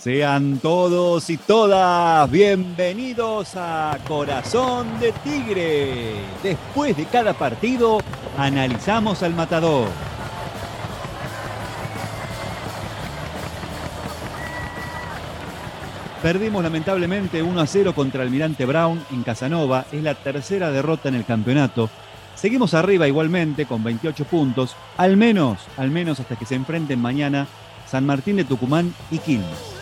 Sean todos y todas bienvenidos a Corazón de Tigre. Después de cada partido, analizamos al matador. Perdimos lamentablemente 1 a 0 contra Almirante Brown en Casanova. Es la tercera derrota en el campeonato. Seguimos arriba igualmente con 28 puntos, al menos, al menos hasta que se enfrenten mañana San Martín de Tucumán y Quilmes.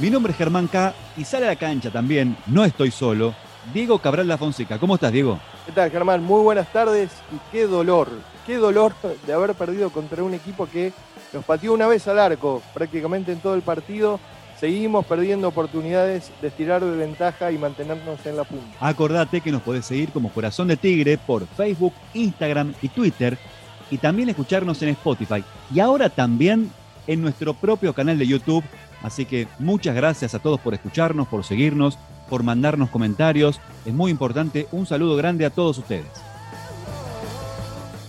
Mi nombre es Germán K. y sale a la cancha también, no estoy solo, Diego Cabral La Fonseca. ¿Cómo estás, Diego? ¿Qué tal, Germán? Muy buenas tardes y qué dolor, qué dolor de haber perdido contra un equipo que nos pateó una vez al arco prácticamente en todo el partido. Seguimos perdiendo oportunidades de estirar de ventaja y mantenernos en la punta. Acordate que nos podés seguir como Corazón de Tigre por Facebook, Instagram y Twitter y también escucharnos en Spotify y ahora también en nuestro propio canal de YouTube Así que muchas gracias a todos por escucharnos, por seguirnos, por mandarnos comentarios. Es muy importante. Un saludo grande a todos ustedes.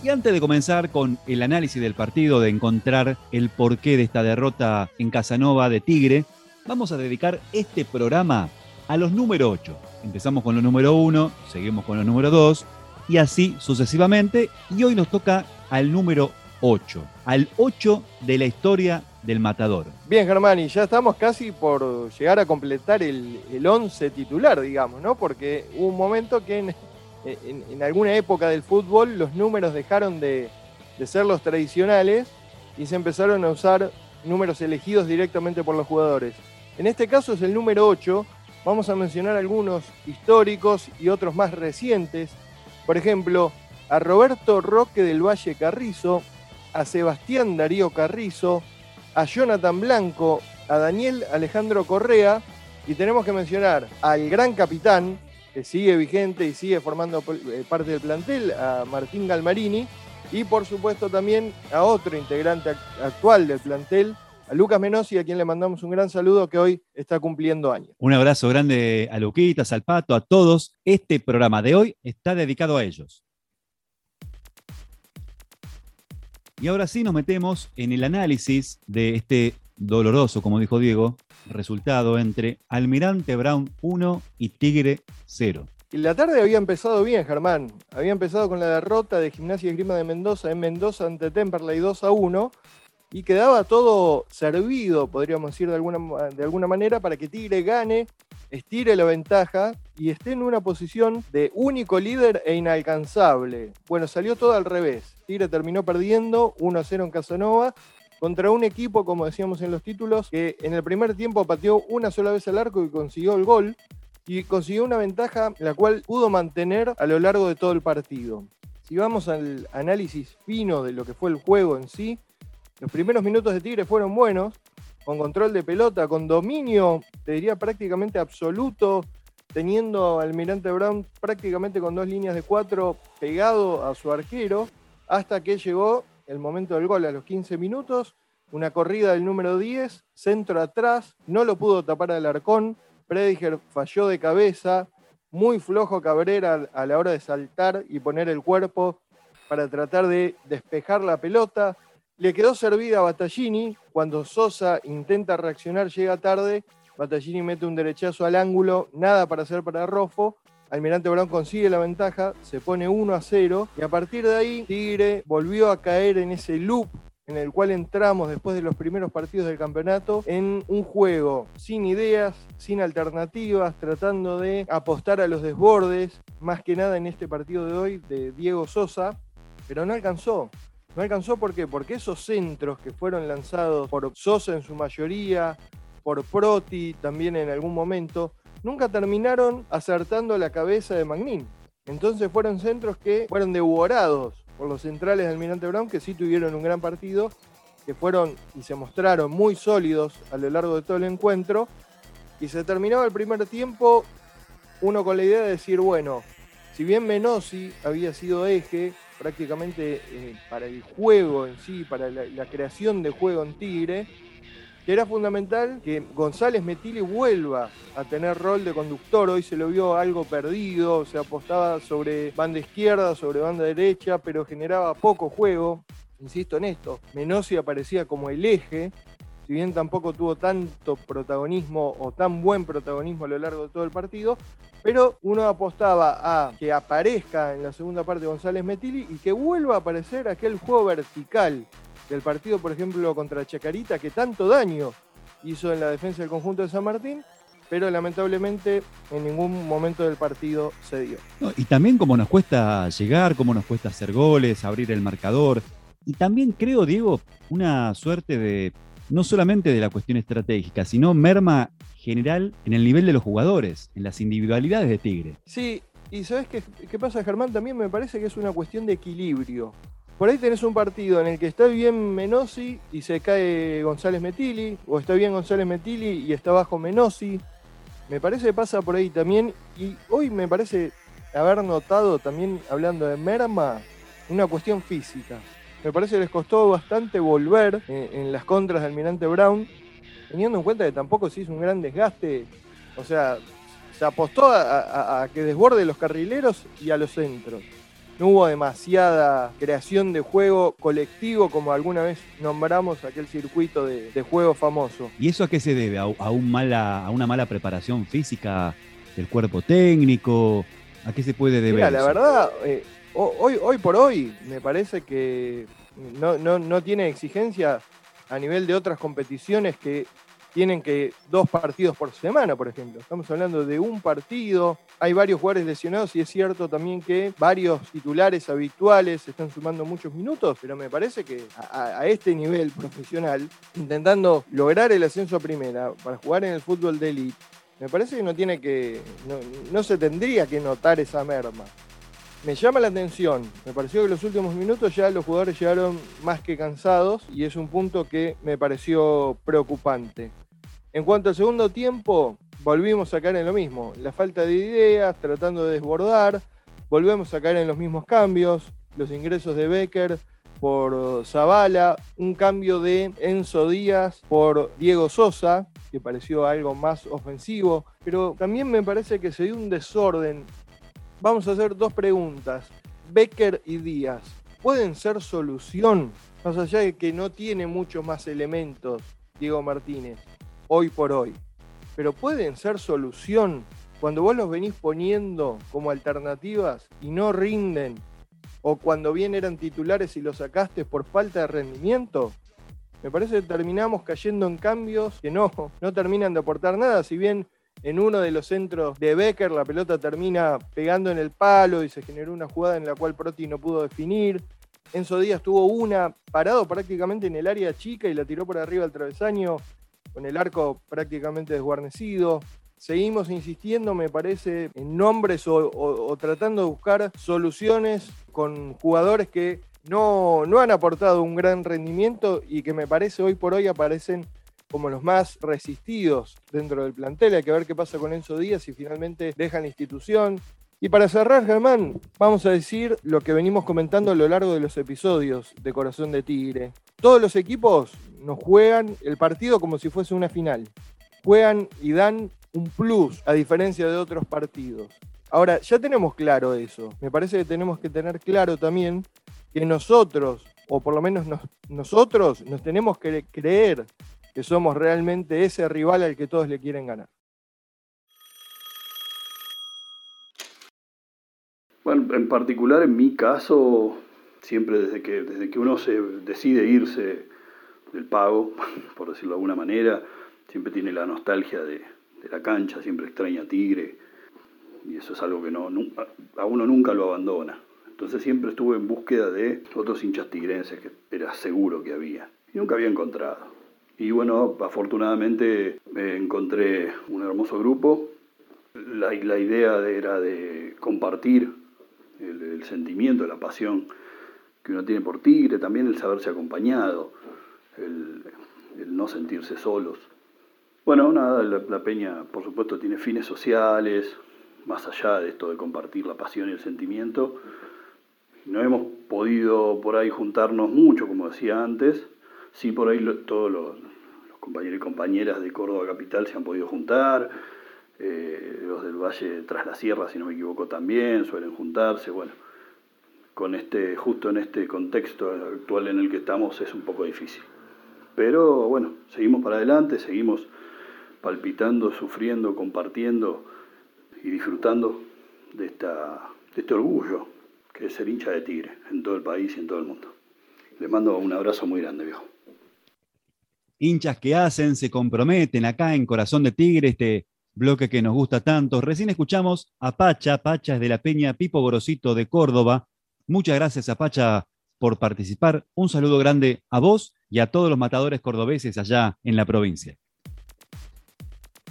Y antes de comenzar con el análisis del partido, de encontrar el porqué de esta derrota en Casanova de Tigre, vamos a dedicar este programa a los número 8. Empezamos con los número 1, seguimos con los número 2 y así sucesivamente. Y hoy nos toca al número 8, al 8 de la historia del matador. Bien, Germán, y ya estamos casi por llegar a completar el, el once titular, digamos, ¿no? Porque hubo un momento que en, alguna época del fútbol los números dejaron de, de ser los tradicionales y se empezaron a usar números elegidos directamente por los jugadores. En este caso es el número 8. Vamos a mencionar algunos históricos y otros más recientes. Por ejemplo, a Roberto Roque del Valle Carrizo, a Sebastián Darío Carrizo, a Jonathan Blanco, a Daniel Alejandro Correa y tenemos que mencionar al gran capitán que sigue vigente y sigue formando eh, parte del plantel, a Martín Galmarini y por supuesto también a otro integrante actual del plantel, a Lucas Menosi, a quien le mandamos un gran saludo que hoy está cumpliendo años. Un abrazo grande a Luquitas, al Pato, a todos. Este programa de hoy está dedicado a ellos. Y ahora sí nos metemos en el análisis de este doloroso, como dijo Diego, resultado entre Almirante Brown 1 y Tigre 0. La tarde había empezado bien, Germán. Había empezado con la derrota de Gimnasia y Grima de Mendoza en Mendoza ante Temperley 2 a 1 y quedaba todo servido, podríamos decir de alguna, de alguna manera, para que Tigre gane, estire la ventaja y esté en una posición de único líder e inalcanzable. Bueno, salió todo al revés. Tigre terminó perdiendo 1-0 en Casanova contra un equipo, como decíamos en los títulos, que en el primer tiempo pateó una sola vez al arco y consiguió el gol, y consiguió una ventaja la cual pudo mantener a lo largo de todo el partido. Si vamos al análisis fino de lo que fue el juego en sí, los primeros minutos de Tigre fueron buenos, con control de pelota, con dominio, te diría prácticamente absoluto, teniendo al Almirante Brown prácticamente con dos líneas de cuatro pegado a su arquero hasta que llegó el momento del gol a los 15 minutos, una corrida del número 10, centro atrás, no lo pudo tapar al arcón, Prediger falló de cabeza, muy flojo Cabrera a la hora de saltar y poner el cuerpo para tratar de despejar la pelota. Le quedó servida a Battaglini, cuando Sosa intenta reaccionar, llega tarde, Battaglini mete un derechazo al ángulo, nada para hacer para Rofo, Almirante Brown consigue la ventaja, se pone 1 a 0 y a partir de ahí Tigre volvió a caer en ese loop en el cual entramos después de los primeros partidos del campeonato en un juego sin ideas, sin alternativas, tratando de apostar a los desbordes, más que nada en este partido de hoy de Diego Sosa, pero no alcanzó. No alcanzó ¿por qué? porque esos centros que fueron lanzados por Sosa en su mayoría, por Proti también en algún momento, nunca terminaron acertando la cabeza de Magnin. Entonces fueron centros que fueron devorados por los centrales de Almirante Brown, que sí tuvieron un gran partido, que fueron y se mostraron muy sólidos a lo largo de todo el encuentro. Y se terminaba el primer tiempo uno con la idea de decir, bueno, si bien Menosi había sido eje prácticamente eh, para el juego en sí, para la creación de juego en Tigre, que era fundamental que González Metili vuelva a tener rol de conductor. Hoy se lo vio algo perdido, se apostaba sobre banda izquierda, sobre banda derecha, pero generaba poco juego. insisto en esto, Menossi aparecía como el eje, si bien tampoco tuvo tanto protagonismo o tan buen protagonismo a lo largo de todo el partido, pero uno apostaba a que aparezca en la segunda parte González Metili y que vuelva a aparecer aquel juego vertical del partido, por ejemplo, contra Chacarita, que tanto daño hizo en la defensa del conjunto de San Martín, pero lamentablemente en ningún momento del partido se dio. y también como nos cuesta llegar, como nos cuesta hacer goles, abrir el marcador, y también creo, Diego, una suerte de, no solamente de la cuestión estratégica, sino merma general en el nivel de los jugadores, en las individualidades de Tigre. Sí, y ¿sabes qué, qué pasa, Germán? También me parece que es una cuestión de equilibrio. Por ahí tenés un partido en el que está bien Menosi y se cae González Metili, o está bien González Metili y está bajo Menosi. Me parece que pasa por ahí también. Y hoy me parece haber notado también, hablando de merma, una cuestión física. Me parece que les costó bastante volver en, las contras de Almirante Brown, teniendo en cuenta que tampoco se hizo un gran desgaste. O sea, se apostó a que desborde los carrileros y a los centros no hubo demasiada creación de juego colectivo como alguna vez nombramos aquel circuito de, juego famoso. ¿Y eso a qué se debe? ¿A, un mala, ¿A, una mala preparación física del cuerpo técnico? ¿A qué se puede deber? Mira, la verdad, eh, hoy, por hoy me parece que no, tiene exigencia a nivel de otras competiciones que tienen que dos partidos por semana, por ejemplo. Estamos hablando de un partido, hay varios jugadores lesionados y es cierto también que varios titulares habituales están sumando muchos minutos, pero me parece que a, este nivel profesional, intentando lograr el ascenso a primera para jugar en el fútbol de élite, me parece que no tiene que, no se tendría que notar esa merma. Me llama la atención, me pareció que en los últimos minutos ya los jugadores llegaron más que cansados y es un punto que me pareció preocupante. En cuanto al segundo tiempo, volvimos a caer en lo mismo. La falta de ideas, tratando de desbordar, volvemos a caer en los mismos cambios. Los ingresos de Becker por Zavala, un cambio de Enzo Díaz por Diego Sosa, que pareció algo más ofensivo, pero también me parece que se dio un desorden. Vamos a hacer dos preguntas. Becker y Díaz, ¿pueden ser solución? Más allá de que no tiene muchos más elementos Diego Martínez hoy por hoy. Pero pueden ser solución cuando vos los venís poniendo como alternativas y no rinden, o cuando bien eran titulares y los sacaste por falta de rendimiento. Me parece que terminamos cayendo en cambios que no, no terminan de aportar nada, si bien en uno de los centros de Becker la pelota termina pegando en el palo y se generó una jugada en la cual Proti no pudo definir. Enzo Díaz tuvo una parado prácticamente en el área chica y la tiró por arriba al travesaño con el arco prácticamente desguarnecido. Seguimos insistiendo, me parece, en nombres o, tratando de buscar soluciones con jugadores que no, no han aportado un gran rendimiento y que me parece hoy por hoy aparecen como los más resistidos dentro del plantel. Hay que ver qué pasa con Enzo Díaz si finalmente deja la institución. Y para cerrar, Germán, vamos a decir lo que venimos comentando a lo largo de los episodios de Corazón de Tigre. Todos los equipos nos juegan el partido como si fuese una final. Juegan y dan un plus a diferencia de otros partidos. Ahora, ya tenemos claro eso. Me parece que tenemos que tener claro también que nosotros, o por lo menos nosotros, nos tenemos que creer que somos realmente ese rival al que todos le quieren ganar. Bueno, en particular en mi caso, siempre desde que, desde que uno se decide irse del pago, por decirlo de alguna manera. Siempre tiene la nostalgia de, la cancha, siempre extraña a Tigre. Y eso es algo que a uno nunca lo abandona. Entonces siempre estuve en búsqueda de otros hinchas tigrenses que era seguro que había. Y nunca había encontrado. Y bueno, afortunadamente encontré un hermoso grupo. La, la idea era de compartir el, el, sentimiento, la pasión que uno tiene por Tigre, también el saberse acompañado el, no sentirse solos. Bueno, nada, la, peña por supuesto tiene fines sociales, más allá de esto de compartir la pasión y el sentimiento. No hemos podido por ahí juntarnos mucho, como decía antes. Sí, por ahí todos los, compañeros y compañeras de Córdoba Capital se han podido juntar. Eh, los del Valle tras la Sierra, si no me equivoco, también suelen juntarse. Bueno, con este, justo en este contexto actual en el que estamos es un poco difícil. Pero bueno, seguimos para adelante, seguimos palpitando, sufriendo, compartiendo y disfrutando de, esta, de este orgullo que es ser hincha de Tigre en todo el país y en todo el mundo. Les mando un abrazo muy grande, viejo. Hinchas que hacen, se comprometen acá en Corazón de Tigre, este bloque que nos gusta tanto. Recién escuchamos a Pacha, Pacha es de la Peña Pipo Gorosito de Córdoba. Muchas gracias a Pacha por participar. Un saludo grande a vos y a todos los matadores cordobeses allá en la provincia.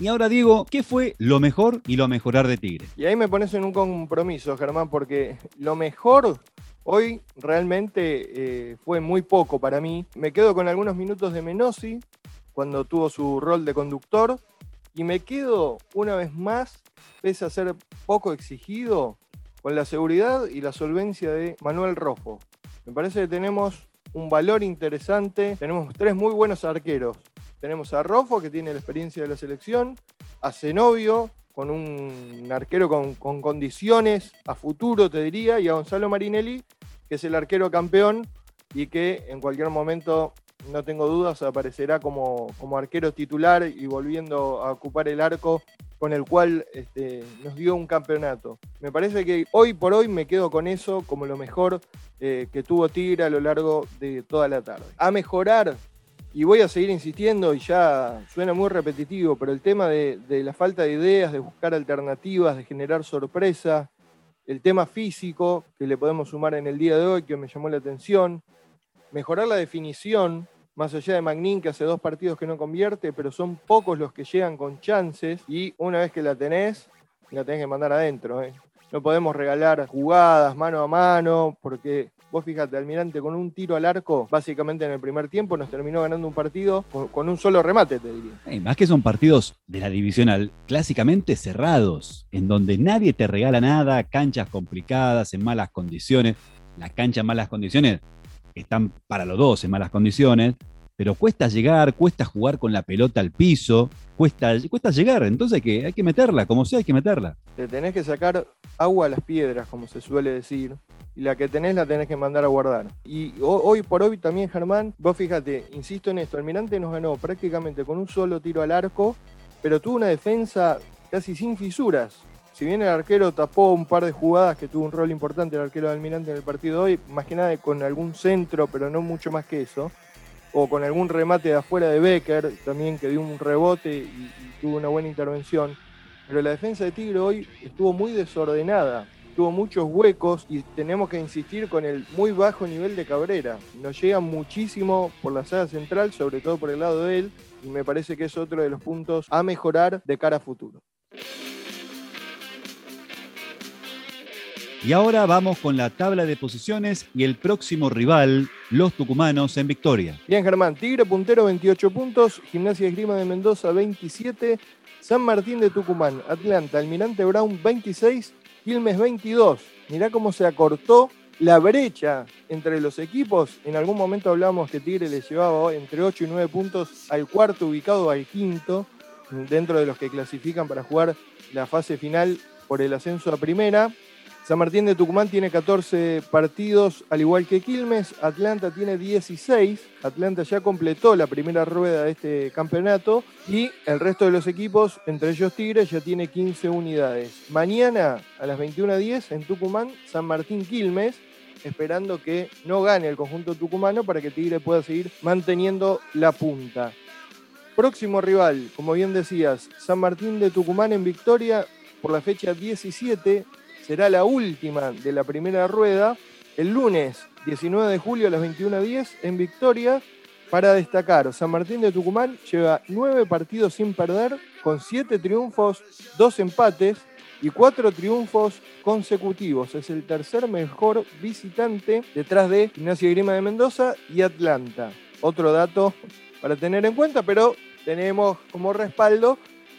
Y ahora Diego, ¿qué fue lo mejor y lo mejorar de Tigre? Y ahí me pones en un compromiso, Germán, porque lo mejor hoy realmente eh, fue muy poco para mí. Me quedo con algunos minutos de Menosi cuando tuvo su rol de conductor y me quedo una vez más, pese a ser poco exigido, con la seguridad y la solvencia de Manuel Rojo. Me parece que tenemos un valor interesante, tenemos tres muy buenos arqueros, tenemos a Rofo, que tiene la experiencia de la selección, a Zenobio, con un arquero con, condiciones a futuro, te diría, y a Gonzalo Marinelli, que es el arquero campeón y que en cualquier momento, no tengo dudas, aparecerá como, como arquero titular y volviendo a ocupar el arco con el cual este, nos dio un campeonato. Me parece que hoy por hoy me quedo con eso como lo mejor eh, que tuvo Tigre a lo largo de toda la tarde. A mejorar, y voy a seguir insistiendo y ya suena muy repetitivo, pero el tema de, la falta de ideas, de buscar alternativas, de generar sorpresa, el tema físico que le podemos sumar en el día de hoy que me llamó la atención, mejorar la definición, más allá de Magnin que hace dos partidos que no convierte, pero son pocos los que llegan con chances y una vez que la tenés, la tenés que mandar adentro. ¿eh? No podemos regalar jugadas mano a mano porque Vos fíjate, Almirante con un tiro al arco, básicamente en el primer tiempo, nos terminó ganando un partido con, un solo remate, te diría. Más que son partidos de la divisional, clásicamente cerrados, en donde nadie te regala nada, canchas complicadas, en malas condiciones. Las canchas en malas condiciones están para los dos en malas condiciones, pero cuesta llegar, cuesta jugar con la pelota al piso, cuesta, cuesta llegar, entonces hay que, hay que meterla, como sea hay que meterla. Te tenés que sacar agua a las piedras, como se suele decir, y la que tenés la tenés que mandar a guardar. Y hoy por hoy también, Germán, vos fíjate, insisto en esto, Almirante nos ganó prácticamente con un solo tiro al arco, pero tuvo una defensa casi sin fisuras. Si bien el arquero tapó un par de jugadas que tuvo un rol importante el arquero de Almirante en el partido de hoy, más que nada con algún centro, pero no mucho más que eso, o con algún remate de afuera de Becker, también que dio un rebote y tuvo una buena intervención. Pero la defensa de Tigre hoy estuvo muy desordenada tuvo muchos huecos y tenemos que insistir con el muy bajo nivel de Cabrera. Nos llega muchísimo por la sala central, sobre todo por el lado de él, y me parece que es otro de los puntos a mejorar de cara a futuro. Y ahora vamos con la tabla de posiciones y el próximo rival, los tucumanos en victoria. Bien, Germán, Tigre puntero 28 puntos, Gimnasia Esgrima de Mendoza 27, San Martín de Tucumán, Atlanta, Almirante Brown 26, Quilmes 22. Mirá cómo se acortó la brecha entre los equipos. En algún momento hablamos que Tigre le llevaba entre 8 y 9 puntos al cuarto ubicado al quinto, dentro de los que clasifican para jugar la fase final por el ascenso a primera. San Martín de Tucumán tiene 14 partidos, al igual que Quilmes. Atlanta tiene 16. Atlanta ya completó la primera rueda de este campeonato. Y el resto de los equipos, entre ellos Tigres, ya tiene 15 unidades. Mañana a las 21.10 en Tucumán, San Martín Quilmes esperando que no gane el conjunto tucumano para que Tigre pueda seguir manteniendo la punta. Próximo rival, como bien decías, San Martín de Tucumán en victoria por la fecha 17 será la última de la primera rueda el lunes 19 de julio a las 21.10 en Victoria. Para destacar, San Martín de Tucumán lleva nueve partidos sin perder, con siete triunfos, dos empates y cuatro triunfos consecutivos. Es el tercer mejor visitante detrás de Gimnasia Grima de Mendoza y Atlanta. Otro dato para tener en cuenta, pero tenemos como respaldo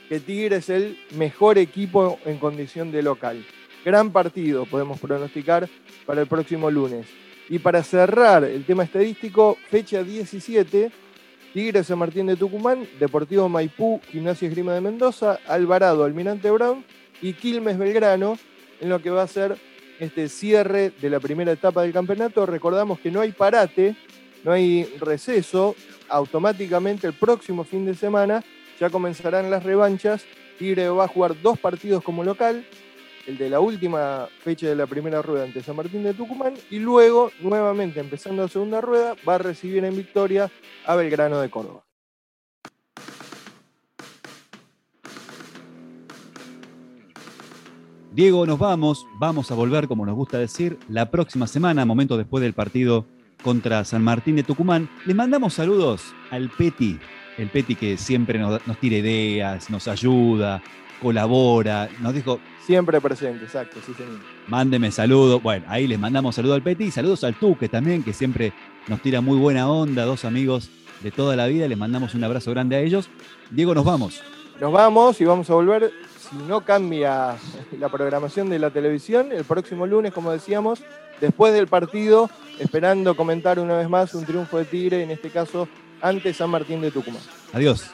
que Tigre es el mejor equipo en condición de local. Gran partido podemos pronosticar para el próximo lunes. Y para cerrar el tema estadístico, fecha 17, Tigres San Martín de Tucumán, Deportivo Maipú, Gimnasia Esgrima de Mendoza, Alvarado, Almirante Brown y Quilmes Belgrano, en lo que va a ser este cierre de la primera etapa del campeonato. Recordamos que no hay parate, no hay receso. Automáticamente el próximo fin de semana ya comenzarán las revanchas. Tigre va a jugar dos partidos como local, el de la última fecha de la primera rueda ante San Martín de Tucumán y luego, nuevamente empezando la segunda rueda, va a recibir en victoria a Belgrano de Córdoba. Diego, nos vamos, vamos a volver, como nos gusta decir, la próxima semana, momento después del partido contra San Martín de Tucumán. Les mandamos saludos al Peti, el Peti que siempre nos tira ideas, nos ayuda, colabora, nos dijo... Siempre presente, exacto, sí señor. Mándeme saludos. Bueno, ahí les mandamos saludos al Peti y saludos al Tuque también, que siempre nos tira muy buena onda, dos amigos de toda la vida. Les mandamos un abrazo grande a ellos. Diego, nos vamos. Nos vamos y vamos a volver, si no cambia la programación de la televisión, el próximo lunes, como decíamos, después del partido, esperando comentar una vez más un triunfo de Tigre, en este caso ante San Martín de Tucumán. Adiós.